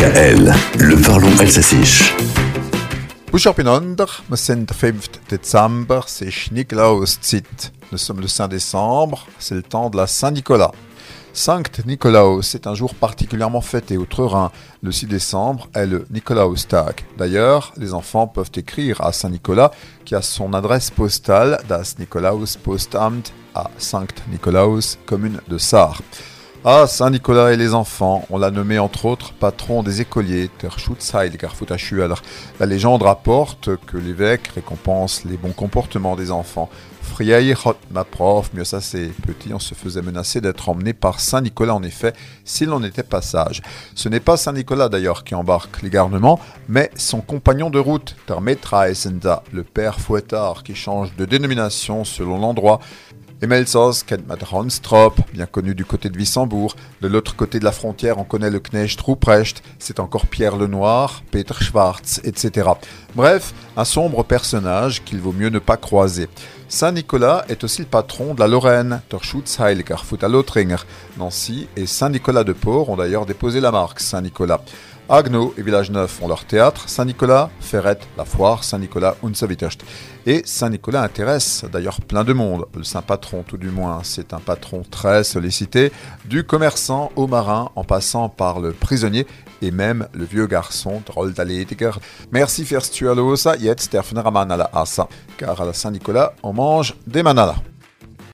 Le parlons alsacisch. Bonjour nous sommes le 5 décembre, c'est. Nous sommes le 5 décembre, c'est le temps de la Saint-Nicolas. Sankt Nikolaus, c'est un jour particulièrement fêté au Rhin. Le 6 décembre est le Nikolaustag. D'ailleurs, les enfants peuvent écrire à Saint-Nicolas qui a son adresse postale das Nikolaus Postamt à Sankt Nikolaus, commune de Sarre. Ah, Saint-Nicolas et les enfants, on l'a nommé entre autres patron des écoliers, der Schutzheiliger La légende rapporte que l'évêque récompense les bons comportements des enfants. Frieirot, ma prof, mieux ça c'est petit, on se faisait menacer d'être emmené par Saint-Nicolas en effet, s'il en était pas sage. Ce n'est pas Saint-Nicolas d'ailleurs qui embarque les garnements, mais son compagnon de route, der le père fouettard qui change de dénomination selon l'endroit. Emelsos, Kenmat Ronstrop, bien connu du côté de Wissembourg. De l'autre côté de la frontière, on connaît le Knecht Ruprecht, c'est encore Pierre le Noir, Peter Schwarz, etc. Bref, un sombre personnage qu'il vaut mieux ne pas croiser. Saint-Nicolas est aussi le patron de la Lorraine, der Schutzheiliger Lothringer. Nancy et Saint-Nicolas de Port ont d'ailleurs déposé la marque Saint-Nicolas. Agno et Village Neuf ont leur théâtre, Saint-Nicolas, Ferrette, La Foire, Saint-Nicolas, Unsavitest. Et Saint-Nicolas intéresse d'ailleurs plein de monde, le saint patron tout du moins, c'est un patron très sollicité, du commerçant au marin en passant par le prisonnier et même le vieux garçon, drôle Merci Ferstualosa, jetzt der Asa, car à la Saint-Nicolas on mange des manalas.